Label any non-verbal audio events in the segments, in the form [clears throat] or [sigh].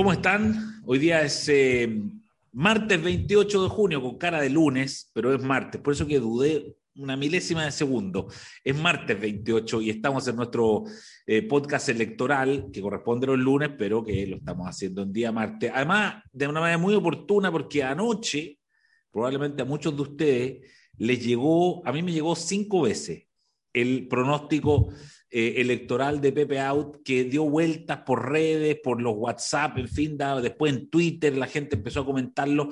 ¿Cómo están? Hoy día es eh, martes 28 de junio, con cara de lunes, pero es martes, por eso que dudé una milésima de segundo. Es martes 28 y estamos en nuestro eh, podcast electoral, que corresponde los lunes, pero que lo estamos haciendo en día martes. Además, de una manera muy oportuna, porque anoche, probablemente a muchos de ustedes, les llegó, a mí me llegó cinco veces el pronóstico eh, electoral de Pepe Out que dio vueltas por redes, por los WhatsApp, en fin, después en Twitter la gente empezó a comentarlo.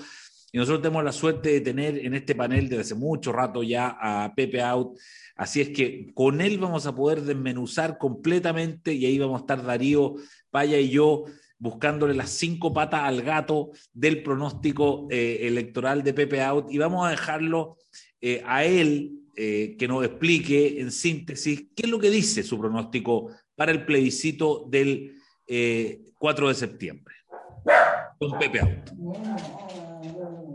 Y nosotros tenemos la suerte de tener en este panel desde hace mucho rato ya a Pepe Out. Así es que con él vamos a poder desmenuzar completamente y ahí vamos a estar Darío, Paya y yo buscándole las cinco patas al gato del pronóstico eh, electoral de Pepe Out y vamos a dejarlo eh, a él eh, que nos explique en síntesis qué es lo que dice su pronóstico para el plebiscito del 4 eh, de septiembre. Con Pepe Auto.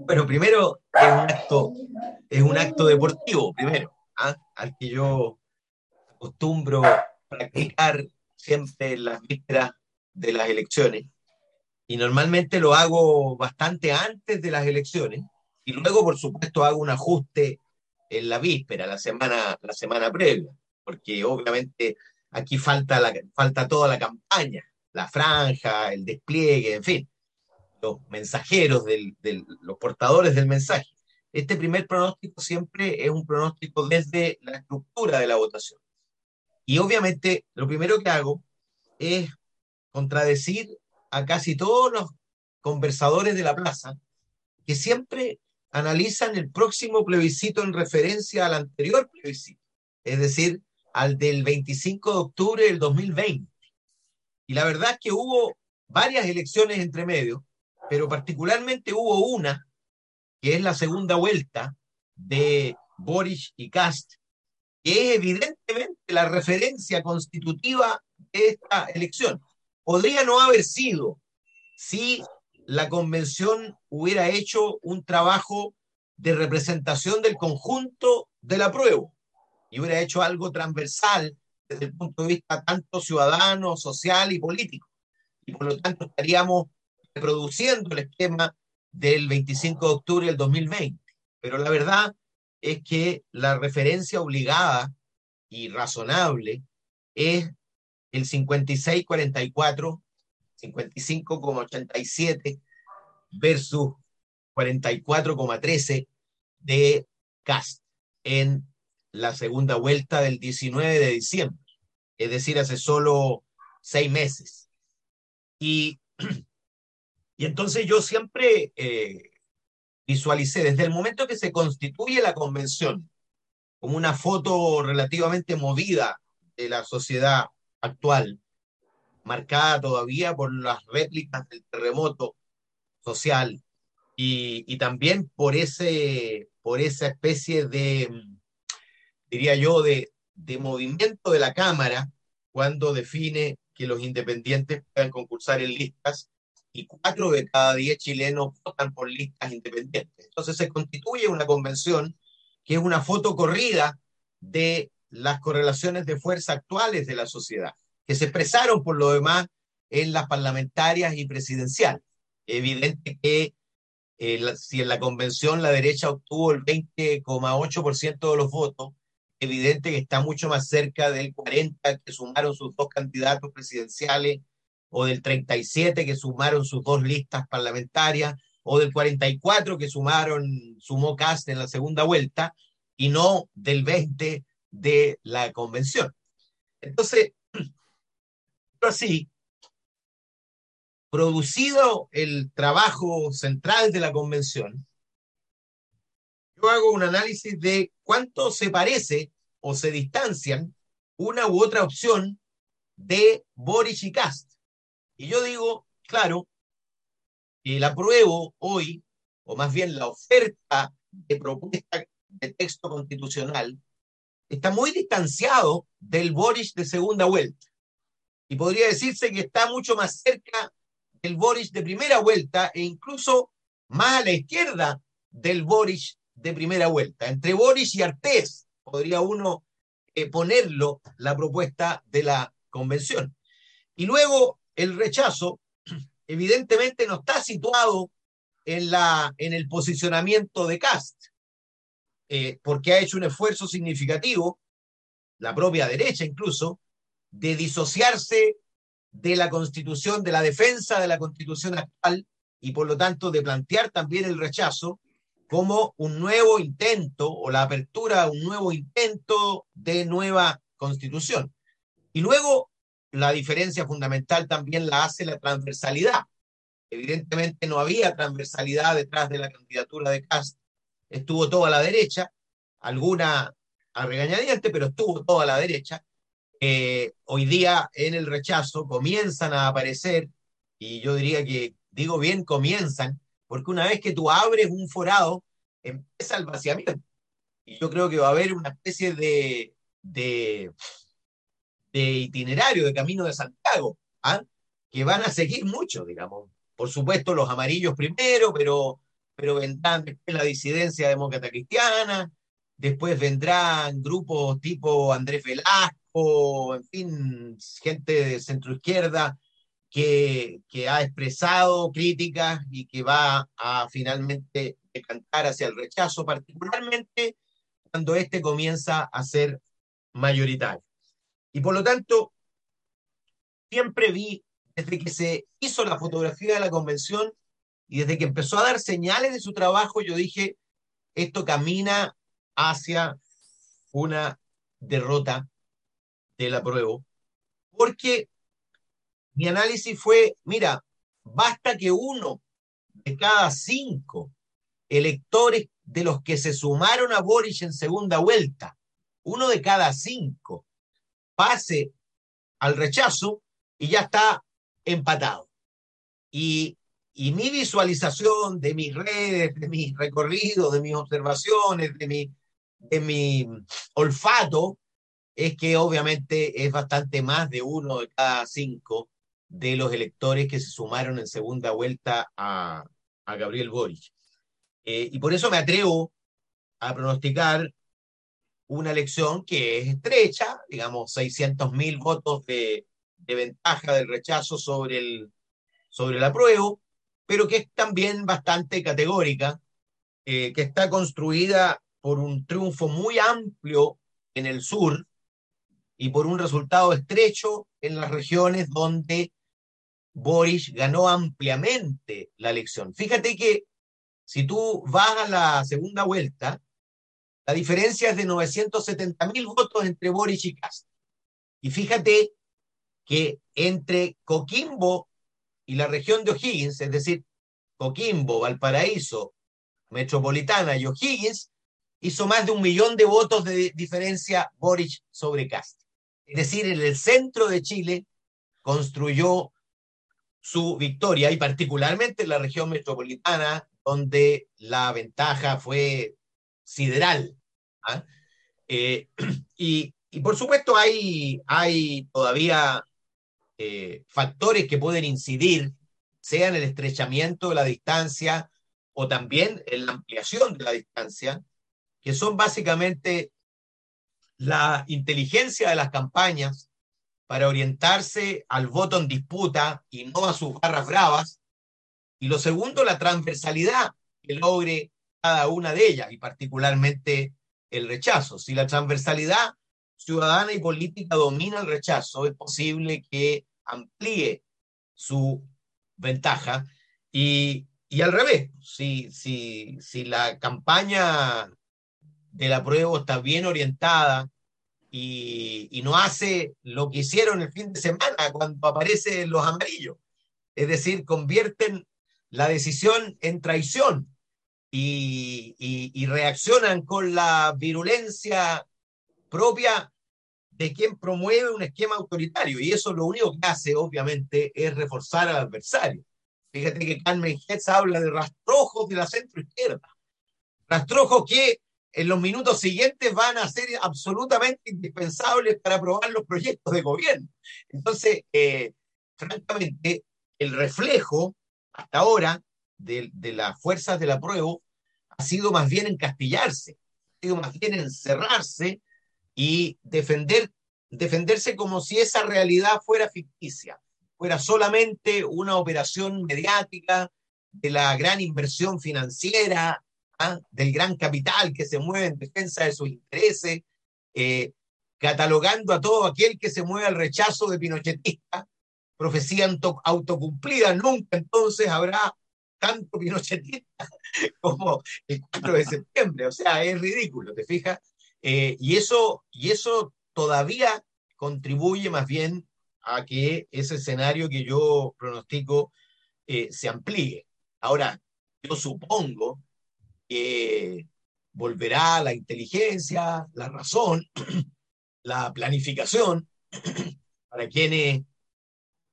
Bueno, primero es un acto, es un acto deportivo, primero, ¿ah? al que yo acostumbro practicar siempre en las vísperas de las elecciones. Y normalmente lo hago bastante antes de las elecciones. Y luego, por supuesto, hago un ajuste en la víspera, la semana, la semana previa, porque obviamente aquí falta, la, falta toda la campaña, la franja, el despliegue, en fin, los mensajeros, del, los portadores del mensaje. Este primer pronóstico siempre es un pronóstico desde la estructura de la votación. Y obviamente lo primero que hago es contradecir a casi todos los conversadores de la plaza que siempre analizan el próximo plebiscito en referencia al anterior plebiscito, es decir, al del 25 de octubre del 2020. Y la verdad es que hubo varias elecciones entre medio, pero particularmente hubo una, que es la segunda vuelta de Boris y Cast, que es evidentemente la referencia constitutiva de esta elección. Podría no haber sido si la convención hubiera hecho un trabajo de representación del conjunto del apruebo y hubiera hecho algo transversal desde el punto de vista tanto ciudadano, social y político. Y por lo tanto estaríamos reproduciendo el esquema del 25 de octubre del 2020. Pero la verdad es que la referencia obligada y razonable es el 56-44 55,87 versus 44,13 de Cast en la segunda vuelta del 19 de diciembre, es decir, hace solo seis meses. Y, [clears throat] y entonces yo siempre eh, visualicé desde el momento que se constituye la convención como una foto relativamente movida de la sociedad actual, marcada todavía por las réplicas del terremoto social y, también por, ese, por esa especie de, diría yo, de, de movimiento de la Cámara cuando define que los independientes puedan concursar en listas y cuatro de cada diez chilenos votan por listas independientes. Entonces se constituye una convención que es una foto corrida de las correlaciones de fuerza actuales de la sociedad que se expresaron por lo demás en las parlamentarias y presidenciales. Evidente que eh, si en la convención la derecha obtuvo el 20,8% de los votos, evidente que está mucho más cerca del 40 que sumaron sus dos candidatos presidenciales, o del 37 que sumaron sus dos listas parlamentarias, o del 44 que sumaron, sumó Cast en la segunda vuelta, y no del 20 de la convención. Entonces, así, producido el trabajo central de la convención, yo hago un análisis de cuánto se parece o se distancian una u otra opción de Boris y Cast. Y yo digo, claro, que la apruebo hoy, o más bien la oferta de propuesta de texto constitucional, está muy distanciado del Boris de segunda vuelta y podría decirse que está mucho más cerca del Boris de primera vuelta e incluso más a la izquierda del Boris de primera vuelta. Entre Boris y Artés podría uno eh, ponerlo la propuesta de la convención. Y luego el rechazo [clears throat] evidentemente no está situado en, la, en el posicionamiento de Cast, eh, porque ha hecho un esfuerzo significativo, la propia derecha incluso, de disociarse de la constitución, de la defensa de la constitución actual y por lo tanto de plantear también el rechazo como un nuevo intento o la apertura a un nuevo intento de nueva constitución. Y luego la diferencia fundamental también la hace la transversalidad. Evidentemente no había transversalidad detrás de la candidatura de Cast. Estuvo toda la derecha, alguna a regañadiente, pero estuvo toda la derecha. Eh, hoy día en el rechazo comienzan a aparecer, y yo diría que, digo bien, comienzan, porque una vez que tú abres un forado, empieza el vaciamiento. Y yo creo que va a haber una especie de, de, itinerario, de camino de Santiago, ¿ah? que van a seguir mucho, digamos. Por supuesto, los amarillos primero, pero, pero vendrán después la disidencia demócrata cristiana, después vendrán grupos tipo Andrés Velasco, en fin, gente de centro izquierda que, que ha expresado críticas y que va a finalmente decantar hacia el rechazo, particularmente cuando éste comienza a ser mayoritario. Y por lo tanto, siempre vi, desde que se hizo la fotografía de la convención y desde que empezó a dar señales de su trabajo, yo dije, esto camina hacia una derrota de la prueba, porque mi análisis fue, mira, basta que uno de cada cinco electores de los que se sumaron a Boris en segunda vuelta, uno de cada cinco, pase al rechazo y ya está empatado. Y, y mi visualización de mis redes, de mis recorridos, de mis observaciones, de mi, de mi olfato, es que obviamente es bastante más de uno de cada cinco de los electores que se sumaron en segunda vuelta a, a Gabriel Boric. Eh, y por eso me atrevo a pronosticar una elección que es estrecha, digamos 600 mil votos de, de, ventaja del rechazo sobre el, sobre apruebo, pero que es también bastante categórica, eh, que está construida por un triunfo muy amplio en el sur y por un resultado estrecho en las regiones donde Boris ganó ampliamente la elección. Fíjate que si tú vas a la segunda vuelta, la diferencia es de 970 mil votos entre Boris y Cast. Y fíjate que entre Coquimbo y la región de O'Higgins, es decir, Coquimbo, Valparaíso, Metropolitana y O'Higgins, hizo más de un millón de votos de diferencia Boris sobre Cast. Es decir, en el centro de Chile construyó su victoria y particularmente en la región metropolitana, donde la ventaja fue sideral. ¿ah? Eh, [clears throat] y, por supuesto hay, hay todavía eh, factores que pueden incidir, sea en el estrechamiento de la distancia o también en la ampliación de la distancia, que son básicamente la inteligencia de las campañas, para orientarse al voto en disputa y no a sus barras bravas. Y lo segundo, la transversalidad que logre cada una de ellas y particularmente el rechazo. Si la transversalidad ciudadana y política domina el rechazo, es posible que amplíe su ventaja y, y al revés, si, si, si la campaña de la prueba está bien orientada y, no hace lo que hicieron el fin de semana cuando aparecen los amarillos. Es decir, convierten la decisión en traición y, y, reaccionan con la virulencia propia de quien promueve un esquema autoritario. Y eso lo único que hace, obviamente, es reforzar al adversario. Fíjate que Carmen Hetz habla de rastrojos de la centro izquierda. Rastrojos que en los minutos siguientes van a ser absolutamente indispensables para aprobar los proyectos de gobierno. Entonces, eh, francamente, el reflejo hasta ahora de, las fuerzas del apruebo ha sido más bien encastillarse, ha sido más bien encerrarse y defender, defenderse como si esa realidad fuera ficticia, fuera solamente una operación mediática de la gran inversión financiera, ¿ah? del gran capital que se mueve en defensa de sus intereses, eh, catalogando a todo aquel que se mueve al rechazo de Pinochetista, profecía autocumplida, nunca entonces habrá tanto pinochetista [laughs] como el 4 de septiembre, o sea, es ridículo, ¿te fijas? Eh, y, eso, y eso todavía contribuye más bien a que ese escenario que yo pronostico eh, se amplíe. Ahora, yo supongo que volverá la inteligencia, la razón, [clears throat] la planificación, [clears throat] para quienes,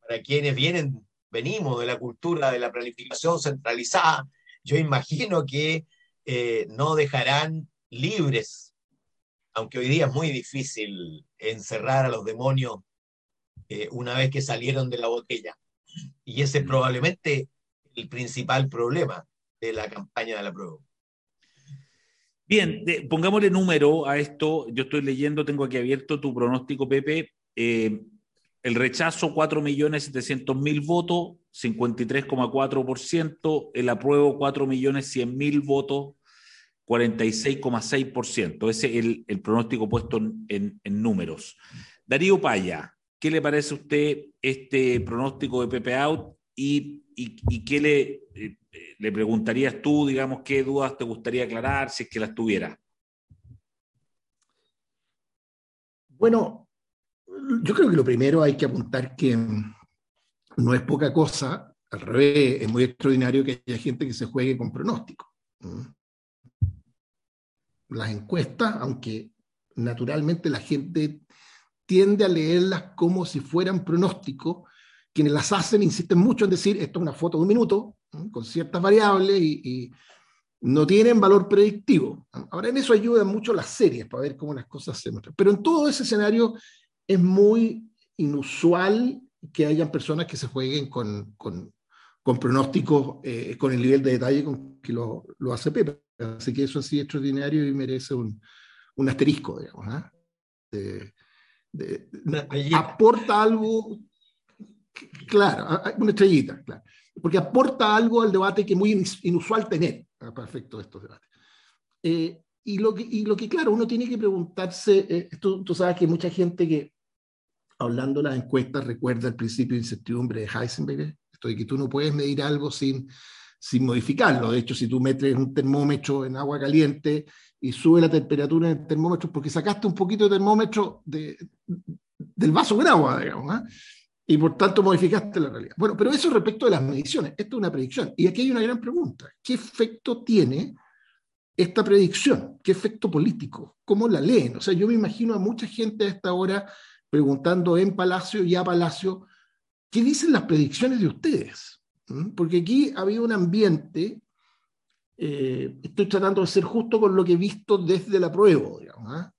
para quienes vienen, venimos de la cultura de la planificación centralizada, yo imagino que eh, no dejarán libres, aunque hoy día es muy difícil encerrar a los demonios eh, una vez que salieron de la botella. Y ese es probablemente el principal problema de la campaña de la prueba. Bien, pongámosle número a esto. Yo estoy leyendo, tengo aquí abierto tu pronóstico, Pepe. Eh, el rechazo, 4.700.000 votos, 53,4%. El apruebo, 4.100.000 votos, 46,6%. Ese es el, pronóstico puesto en, números. Darío Paya, ¿qué le parece a usted este pronóstico de Pepe Out y, qué le, eh, le preguntarías tú, digamos, qué dudas te gustaría aclarar si es que las tuviera? Bueno, yo creo que lo primero hay que apuntar que no es poca cosa, al revés, es muy extraordinario que haya gente que se juegue con pronóstico. Las encuestas, aunque naturalmente la gente tiende a leerlas como si fueran pronósticos, quienes las hacen insisten mucho en decir, esto es una foto de un minuto, con ciertas variables y, no tienen valor predictivo. Ahora, en eso ayudan mucho las series para ver cómo las cosas se muestran. Pero en todo ese escenario es muy inusual que hayan personas que se jueguen con, con, pronósticos eh, con el nivel de detalle con que lo, lo, hace Pepe. Así que eso es así extraordinario y merece un, un asterisco, digamos. ¿ah? aporta algo, claro, una estrellita, claro porque aporta algo al debate que es muy inusual tener para efecto de estos debates. Eh, y, lo que, y lo que, claro, uno tiene que preguntarse, eh, tú, sabes que mucha gente que, hablando de las encuestas, recuerda el principio de incertidumbre de Heisenberg, esto de que tú no puedes medir algo sin, sin modificarlo. De hecho, si tú metes un termómetro en agua caliente y sube la temperatura en el termómetro porque sacaste un poquito de termómetro de, del vaso con agua, digamos, ¿eh? Y por tanto modificaste la realidad. Bueno, pero eso respecto de las mediciones, esto es una predicción. Y aquí hay una gran pregunta. ¿Qué efecto tiene esta predicción? ¿Qué efecto político? ¿Cómo la leen? O sea, yo me imagino a mucha gente a esta hora preguntando en Palacio y a Palacio, ¿qué dicen las predicciones de ustedes? ¿Mm? Porque aquí ha habido un ambiente, eh, estoy tratando de ser justo con lo que he visto desde la prueba, digamos, ¿ah?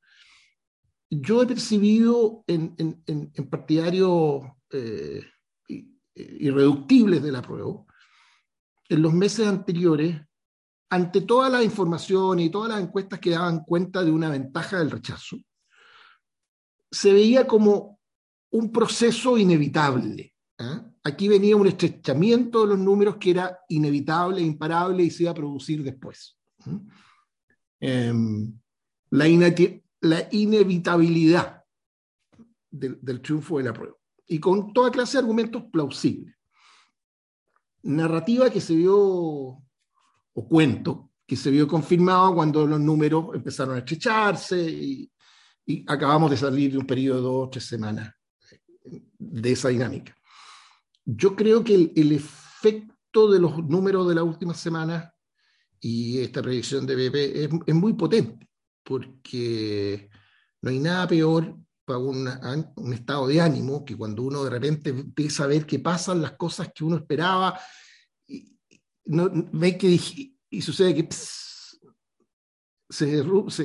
Yo he percibido en, en, en, en eh, irreductibles de la en los meses anteriores, ante toda la información y todas las encuestas que daban cuenta de una ventaja del rechazo, se veía como un proceso inevitable. ¿eh? Aquí venía un estrechamiento de los números que era inevitable, imparable y se iba a producir después. ¿eh? Em, la, la, inevitabilidad del triunfo de la prueba y con toda clase de argumentos plausibles. Narrativa que se vio, o cuento, que se vio confirmado cuando los números empezaron a estrecharse y, acabamos de salir de un periodo de dos o tres semanas de esa dinámica. Yo creo que el, efecto de los números de la última semana y esta predicción de BP es, es, muy potente, porque no hay nada peor un, estado de ánimo que cuando uno de repente empieza a ver que pasan las cosas que uno esperaba, y, no, ve que y sucede que se,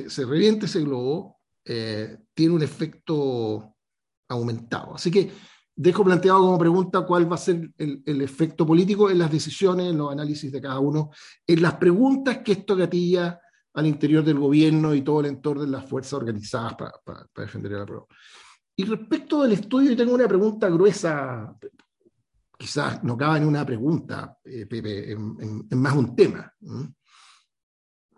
se, revienta ese globo, eh, tiene un efecto aumentado. Así que dejo planteado como pregunta cuál va a ser el, el, efecto político en las decisiones, en los análisis de cada uno, en las preguntas que esto gatilla al interior del gobierno y todo el entorno de las fuerzas organizadas para, defender la prueba. Y respecto del estudio, tengo una pregunta gruesa, quizás no cabe en una pregunta, eh, Pepe, en, más un tema,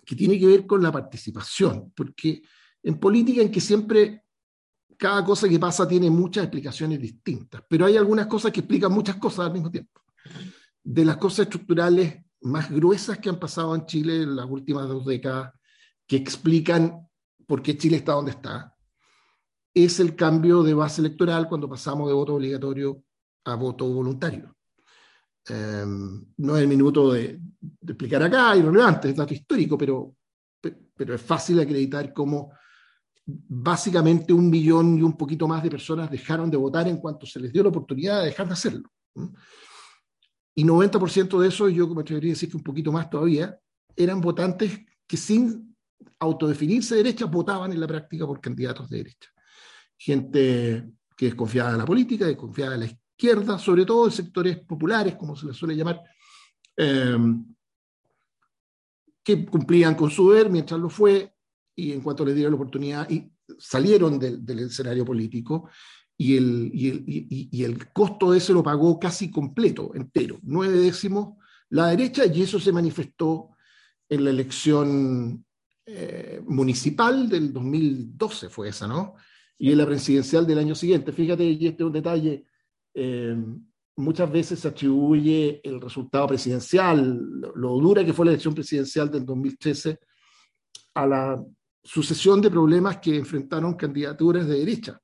que tiene que ver con la participación, porque en política en que siempre cada cosa que pasa tiene muchas explicaciones distintas, pero hay algunas cosas que explican muchas cosas al mismo tiempo. De las cosas estructurales más gruesas que han pasado en Chile en las últimas dos décadas, que explican por qué Chile está donde está, es el cambio de base electoral cuando pasamos de voto obligatorio a voto voluntario. Em, no es el minuto de, explicar acá, irrelevante, es dato histórico, pero, pero es fácil acreditar cómo básicamente un millón y un poquito más de personas dejaron de votar en cuanto se les dio la oportunidad de dejar de hacerlo. Y 90% de eso, yo me atrevería a decir que un poquito más todavía, eran votantes que sin autodefinirse de derecha votaban en la práctica por candidatos de derecha. Gente que desconfiaba de la política, desconfiaba de la izquierda, sobre todo en sectores populares, como se les suele llamar, em, que cumplían con su deber mientras lo fue, y en cuanto les dieron la oportunidad, y salieron del, escenario político, y el, y, el, costo de ese lo pagó casi completo, entero, nueve décimos la derecha, y eso se manifestó en la elección eh, municipal del 2012, fue esa, ¿no? Y en la presidencial del año siguiente. Fíjate, y este es un detalle, eh, muchas veces se atribuye el resultado presidencial, lo, dura que fue la elección presidencial del 2013, a la sucesión de problemas que enfrentaron candidaturas de derecha.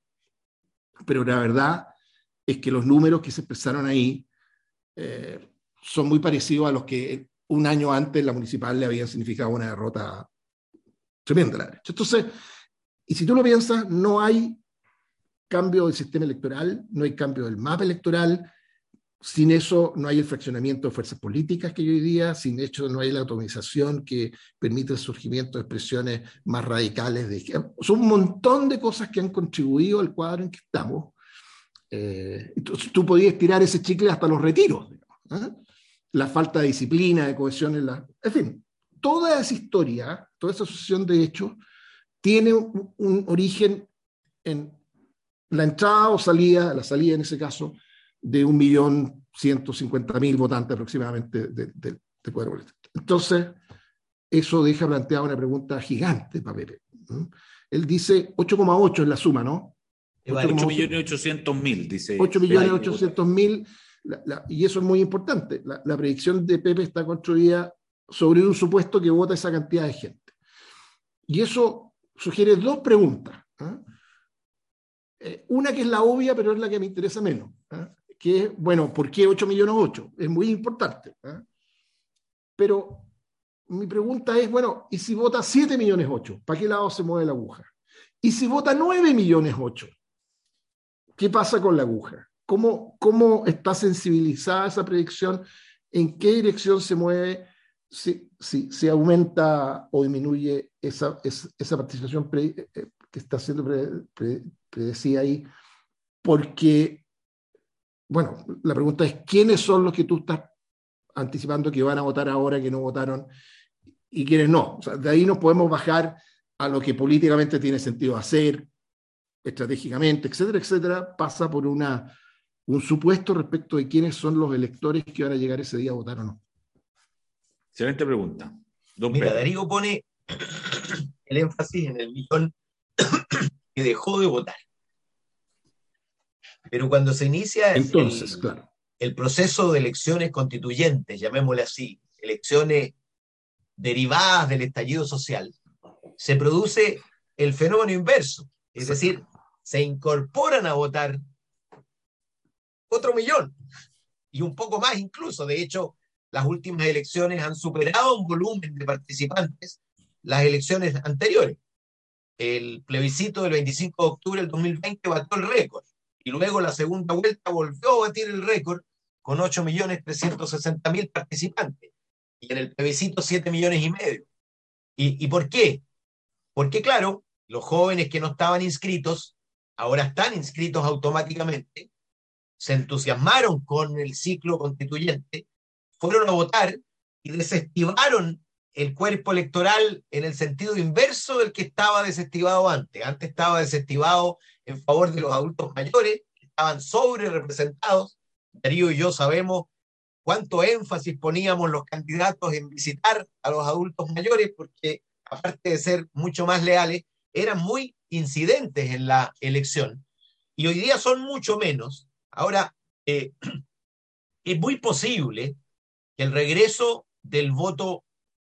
Pero la verdad es que los números que se expresaron ahí eh, son muy parecidos a los que un año antes la municipal le habían significado una derrota tremenda la. Entonces, y si tú lo piensas, no hay cambio del sistema electoral, no hay cambio del mapa electoral, sin eso no hay el fraccionamiento de fuerzas políticas que hoy día, sin eso no hay la atomización que permite el surgimiento de expresiones más radicales. De, son un montón de cosas que han contribuido al cuadro en que estamos. Eh, tú podías tirar ese chicle hasta los retiros. ¿eh? La falta de disciplina, de cohesión en la... En fin, toda esa historia, toda esa asociación de hechos, tiene un origen en la entrada o salida, la salida en ese caso, de un millón ciento cincuenta mil votantes aproximadamente del de, de poder político. Entonces, eso deja planteada una pregunta gigante para Pepe. Él dice 8,8 es la suma, ¿no? 8 millones 800 mil, dice. 8 millones 800 mil, y eso es muy importante. La, la, predicción de Pepe está construida sobre un supuesto que vota esa cantidad de gente. Y eso sugiere dos preguntas. Eh, una que es la obvia, pero es la que me interesa menos que bueno, ¿por qué 8 millones 8? Es muy importante. ¿eh? Pero mi pregunta es, bueno, ¿y si vota 7 millones 8? ¿Para qué lado se mueve la aguja? ¿Y si vota 9 millones 8? ¿Qué pasa con la aguja? ¿Cómo, ¿Cómo está sensibilizada esa predicción? ¿En qué dirección se mueve? Si, si, si aumenta o disminuye esa, esa, participación eh, eh, que está siendo predecida ahí, porque bueno, la pregunta es, ¿quiénes son los que tú estás anticipando que van a votar ahora, que no votaron, y quiénes no? de ahí nos podemos bajar a lo que políticamente tiene sentido hacer, estratégicamente, etcétera, etcétera, pasa por una, un supuesto respecto de quiénes son los electores que van a llegar ese día a votar o no. Excelente pregunta. Mira, Darío pone el énfasis en el millón que dejó de votar. Pero cuando se inicia Entonces, el, el proceso de elecciones constituyentes, llamémosle así, elecciones derivadas del estallido social, se produce el fenómeno inverso. Es decir, se incorporan a votar otro millón y un poco más incluso. De hecho, las últimas elecciones han superado un volumen de participantes las elecciones anteriores. El plebiscito del 25 de octubre del 2020 batió el récord y luego la segunda vuelta volvió a batir el récord con 8.360.000 participantes y en el plebiscito 7 millones y medio. ¿Y, ¿Y por qué? Porque claro, los jóvenes que no estaban inscritos ahora están inscritos automáticamente, se entusiasmaron con el ciclo constituyente, fueron a votar y desestimaron el cuerpo electoral en el sentido inverso del que estaba desestimado antes. Antes estaba desestimado en favor de los adultos mayores, estaban sobre representados, Darío y yo sabemos cuánto énfasis poníamos los candidatos en visitar a los adultos mayores, porque aparte de ser mucho más leales, eran muy incidentes en la elección. Y hoy día son mucho menos. Ahora, eh, [clears throat] es muy posible que el regreso del voto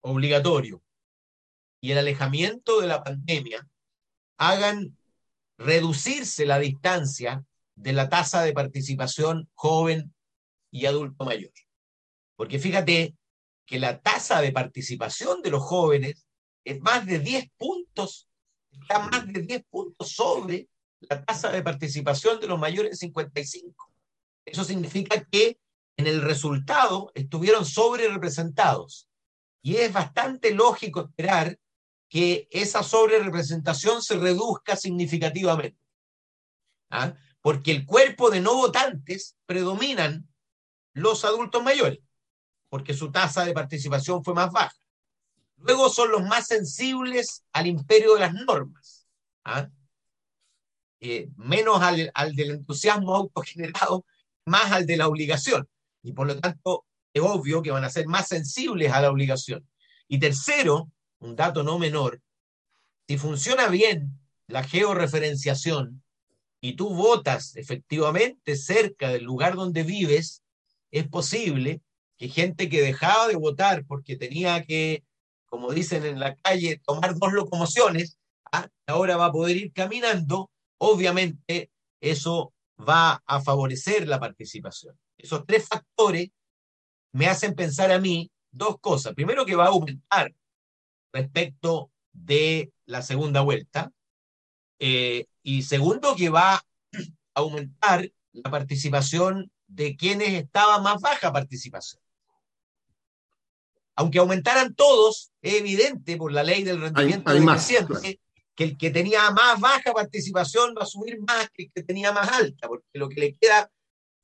obligatorio y el alejamiento de la pandemia hagan reducirse la distancia de la tasa de participación joven y adulto mayor. Porque fíjate que la tasa de participación de los jóvenes es más de 10 puntos, está más de 10 puntos sobre la tasa de participación de los mayores de 55. Eso significa que en el resultado estuvieron sobre representados. Y es bastante lógico esperar que esa sobre representación se reduzca significativamente. ¿Ah? Porque el cuerpo de no votantes predominan los adultos mayores, porque su tasa de participación fue más baja. Luego son los más sensibles al imperio de las normas, ¿ah? eh, menos al, al del entusiasmo autogenerado, más al de la obligación. Y por lo tanto, es obvio que van a ser más sensibles a la obligación. Y tercero, un dato no menor, si funciona bien la georreferenciación y tú votas efectivamente cerca del lugar donde vives, es posible que gente que dejaba de votar porque tenía que, como dicen en la calle, tomar dos locomociones, ¿ah? ahora va a poder ir caminando, obviamente eso va a favorecer la participación. Esos tres factores me hacen pensar a mí dos cosas. Primero que va a aumentar respecto de la segunda vuelta. Eh, y segundo que va a aumentar la participación de quienes estaban más baja participación. Aunque aumentaran todos, es evidente por la ley del rendimiento hay, más, que el que tenía más baja participación va a subir más que el que tenía más alta, porque lo que le queda,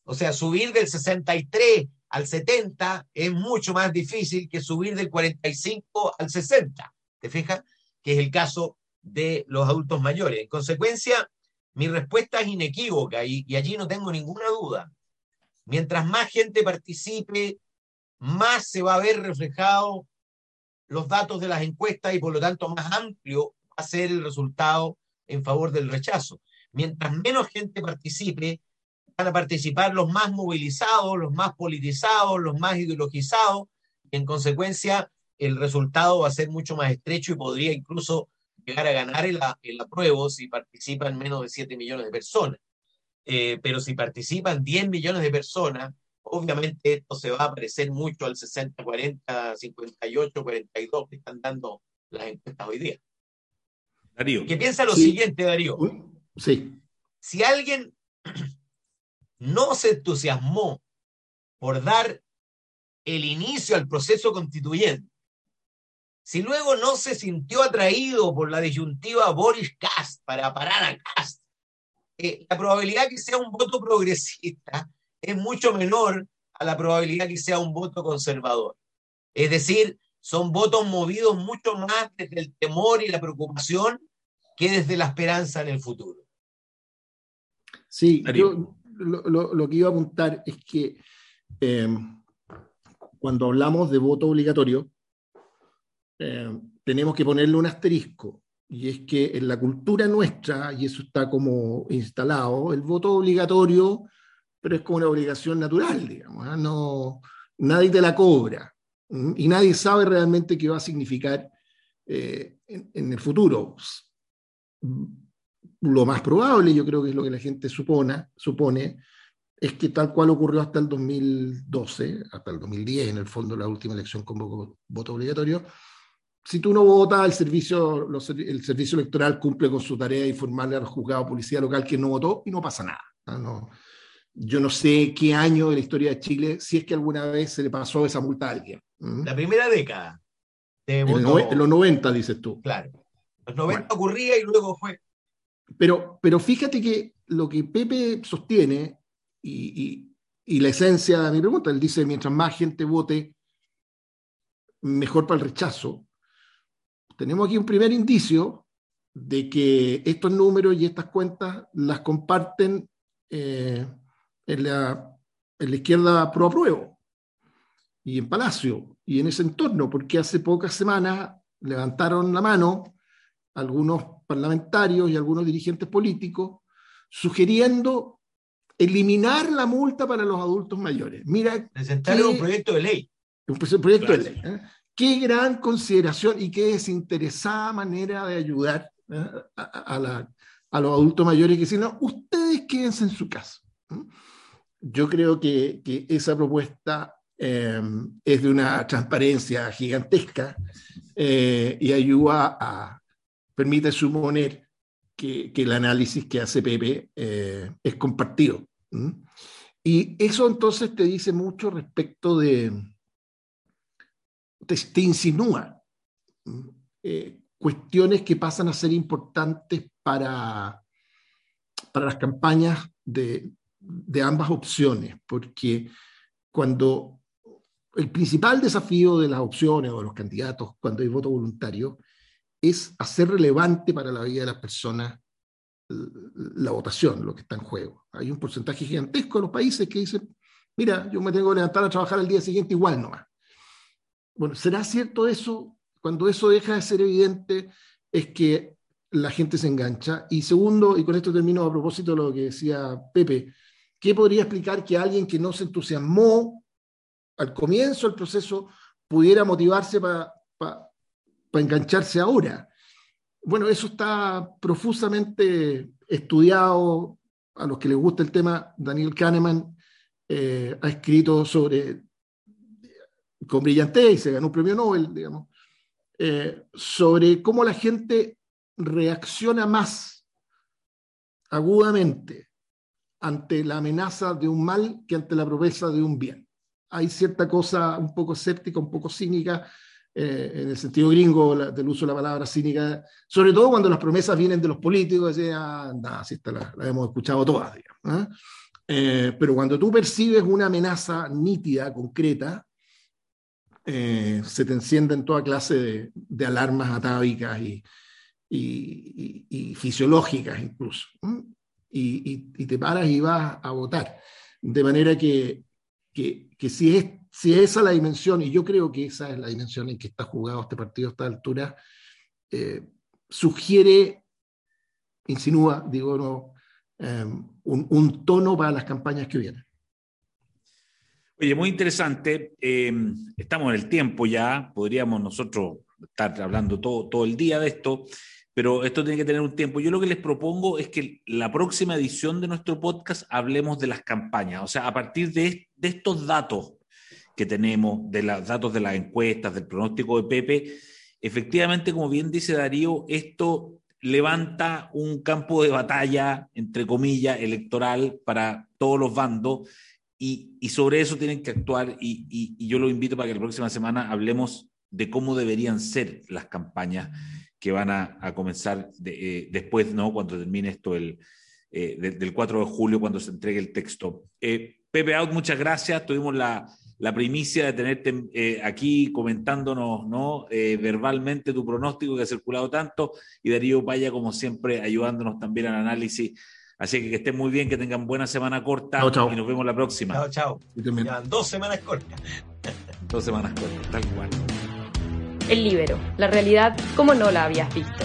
o sea, subir del 63 al 70 es mucho más difícil que subir del 45 al 60. ¿Te fijas? Que es el caso de los adultos mayores. En consecuencia, mi respuesta es inequívoca y, allí no tengo ninguna duda. Mientras más gente participe, más se va a ver reflejado los datos de las encuestas y por lo tanto más amplio va a ser el resultado en favor del rechazo. Mientras menos gente participe, van a participar los más movilizados, los más politizados, los más ideologizados, y en consecuencia el resultado va a ser mucho más estrecho y podría incluso llegar a ganar el, el apruebo si participan menos de 7 millones de personas. Eh, pero si participan 10 millones de personas, obviamente esto se va a parecer mucho al 60, 40, 58, 42 que están dando las encuestas hoy día. Darío. Que piensa lo siguiente, Darío. Sí. Si alguien no se entusiasmó por dar el inicio al proceso constituyente, si luego no se sintió atraído por la disyuntiva Boris Cast para parar a Cast, eh, la probabilidad que sea un voto progresista es mucho menor a la probabilidad que sea un voto conservador. Es decir, son votos movidos mucho más desde el temor y la preocupación que desde la esperanza en el futuro. Sí, yo lo, que iba a apuntar es que eh, cuando hablamos de voto obligatorio, eh, tenemos que ponerle un asterisco, y es que en la cultura nuestra, y eso está como instalado, el voto obligatorio, pero es como una obligación natural, digamos, ¿ah? no, nadie te la cobra, y nadie sabe realmente qué va a significar eh, en, en, el futuro lo más probable, yo creo que es lo que la gente supone, supone, es que tal cual ocurrió hasta el 2012, hasta el 2010, en el fondo, la última elección con voto obligatorio, si tú no votas, el servicio, el servicio electoral cumple con su tarea de informarle al juzgado de policía local que no votó y no pasa nada. ¿no? yo no sé qué año de la historia de Chile, si es que alguna vez se le pasó esa multa a alguien. La primera década. en, los 90, dices tú. Claro. Los 90 ocurría y luego fue pero, pero fíjate que lo que Pepe sostiene y, la esencia de mi pregunta, él dice, mientras más gente vote, mejor para el rechazo. Tenemos aquí un primer indicio de que estos números y estas cuentas las comparten eh, en la en la izquierda pro apruebo y en Palacio y en ese entorno, porque hace pocas semanas levantaron la mano algunos parlamentarios y algunos dirigentes políticos sugiriendo eliminar la multa para los adultos mayores. Mira, presentaron un proyecto de ley. Un proyecto de ley. ¿eh? Qué gran consideración y qué desinteresada manera de ayudar ¿eh? a, los adultos mayores que dicen, no, ustedes quédense en su casa. Yo creo que, esa propuesta eh, es de una transparencia gigantesca y ayuda a, permite suponer que, el análisis que hace Pepe eh, es compartido. Y eso entonces te dice mucho respecto de, te, insinúa eh, cuestiones que pasan a ser importantes para, para las campañas de, de ambas opciones, porque cuando el principal desafío de las opciones o de los candidatos cuando hay voto voluntario es hacer relevante para la vida de las personas la votación, lo que está en juego. Hay un porcentaje gigantesco de los países que dicen, mira, yo me tengo que levantar a trabajar al día siguiente igual nomás. Bueno, ¿será cierto eso? Cuando eso deja de ser evidente es que la gente se engancha. Y segundo, y con esto termino a propósito de lo que decía Pepe, ¿qué podría explicar que alguien que no se entusiasmó al comienzo del proceso pudiera motivarse para para engancharse ahora. Bueno, eso está profusamente estudiado. A los que les gusta el tema, Daniel Kahneman eh, ha escrito sobre, con brillantez, y se ganó un premio Nobel, digamos, eh, sobre cómo la gente reacciona más agudamente ante la amenaza de un mal que ante la promesa de un bien. Hay cierta cosa un poco escéptica, un poco cínica eh, en el sentido gringo del uso de la palabra cínica, sobre todo cuando las promesas vienen de los políticos, decían, ah, nada, si esta la, hemos escuchado todas, digamos, eh, pero cuando tú percibes una amenaza nítida, concreta, eh, se te encienden toda clase de, alarmas atávicas y, y, fisiológicas incluso. Y, te paras y vas a votar. De manera que, que, que si es si esa es la dimensión, y yo creo que esa es la dimensión en que está jugado este partido a esta altura, eh, sugiere, insinúa, digo, no, em, un, tono para las campañas que vienen. Oye, muy interesante. Em, estamos en el tiempo ya, podríamos nosotros estar hablando todo, todo el día de esto, pero esto tiene que tener un tiempo. Yo lo que les propongo es que la próxima edición de nuestro podcast hablemos de las campañas, o sea, a partir de, de estos datos que tenemos, de los datos de las encuestas, del pronóstico de Pepe, efectivamente, como bien dice Darío, esto levanta un campo de batalla, entre comillas, electoral para todos los bandos y, sobre eso tienen que actuar y, yo lo invito para que la próxima semana hablemos de cómo deberían ser las campañas que van a, comenzar eh, después, ¿no? Cuando termine esto el, eh, del 4 de julio, cuando se entregue el texto. Eh, Pepe Out, muchas gracias. Tuvimos la, la primicia de tenerte eh, aquí comentándonos ¿no? Eh, verbalmente tu pronóstico que ha circulado tanto y Darío Paya, como siempre, ayudándonos también al análisis. Así que que estén muy bien, que tengan buena semana corta y nos vemos la próxima. Chao, chao. dos semanas cortas. [laughs] dos semanas cortas, tal cual. El libero, la realidad como no la habías visto.